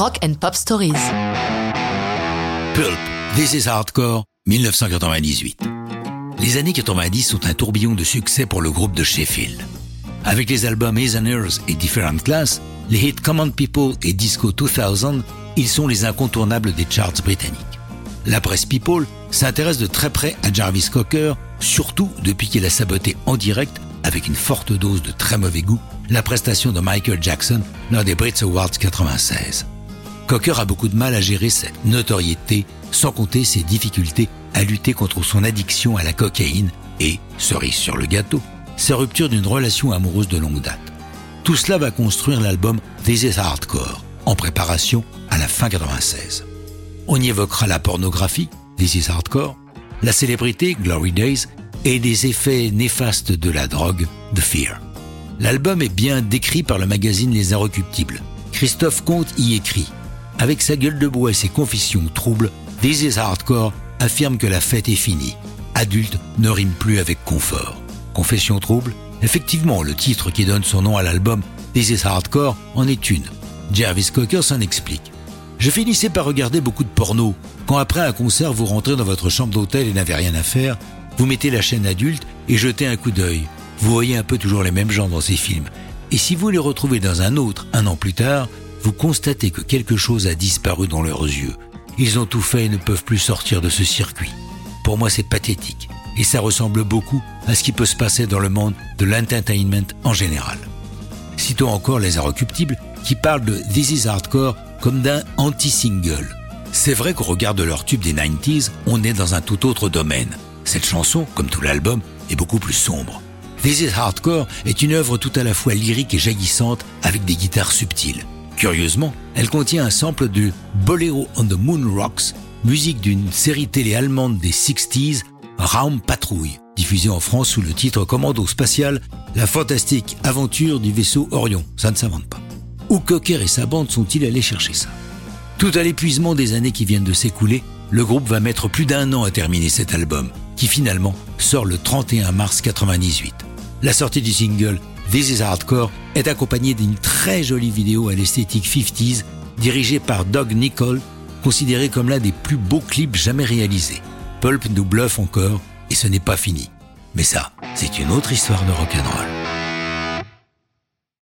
Rock and Pop Stories. Pulp, This is Hardcore, 1998. Les années 90 sont un tourbillon de succès pour le groupe de Sheffield. Avec les albums Ears et Different Class, les hits Common People et Disco 2000, ils sont les incontournables des charts britanniques. La presse People s'intéresse de très près à Jarvis Cocker, surtout depuis qu'il a saboté en direct, avec une forte dose de très mauvais goût, la prestation de Michael Jackson lors des Brit Awards 96. Cocker a beaucoup de mal à gérer cette notoriété, sans compter ses difficultés à lutter contre son addiction à la cocaïne et, cerise sur le gâteau, sa rupture d'une relation amoureuse de longue date. Tout cela va construire l'album This is Hardcore, en préparation à la fin 96. On y évoquera la pornographie, This is Hardcore, la célébrité, Glory Days, et des effets néfastes de la drogue, The Fear. L'album est bien décrit par le magazine Les Inrecuptibles. Christophe Comte y écrit Avec sa gueule de bois et ses confessions troubles, This is Hardcore affirme que la fête est finie. Adulte ne rime plus avec confort. Confession trouble Effectivement, le titre qui donne son nom à l'album This is Hardcore en est une. Jarvis Cocker s'en explique. Je finissais par regarder beaucoup de porno. Quand après un concert vous rentrez dans votre chambre d'hôtel et n'avez rien à faire, vous mettez la chaîne adulte et jetez un coup d'œil. Vous voyez un peu toujours les mêmes gens dans ces films. Et si vous les retrouvez dans un autre, un an plus tard, vous constatez que quelque chose a disparu dans leurs yeux. Ils ont tout fait et ne peuvent plus sortir de ce circuit. Pour moi, c'est pathétique. Et ça ressemble beaucoup à ce qui peut se passer dans le monde de l'entertainment en général. Citons encore les Inrecuptibles qui parlent de This is Hardcore comme d'un anti-single. C'est vrai qu'au regard de leur tube des 90s, on est dans un tout autre domaine. Cette chanson, comme tout l'album, est beaucoup plus sombre. This is Hardcore est une œuvre tout à la fois lyrique et jaillissante avec des guitares subtiles. Curieusement, elle contient un sample de Bolero on the Moon Rocks, musique d'une série télé allemande des 60s, Raum Patrouille, diffusée en France sous le titre Commando spatial, la fantastique aventure du vaisseau Orion. Ça ne s'invente pas. Où Cocker et sa bande sont-ils allés chercher ça? Tout à l'épuisement des années qui viennent de s'écouler, le groupe va mettre plus d'un an à terminer cet album, qui finalement sort le 31 mars 98. La sortie du single This is Hardcore est accompagné d'une très jolie vidéo à l'esthétique 50s dirigée par Doug Nicol, considéré comme l'un des plus beaux clips jamais réalisés. Pulp nous bluffe encore et ce n'est pas fini. Mais ça, c'est une autre histoire de rock'n'roll.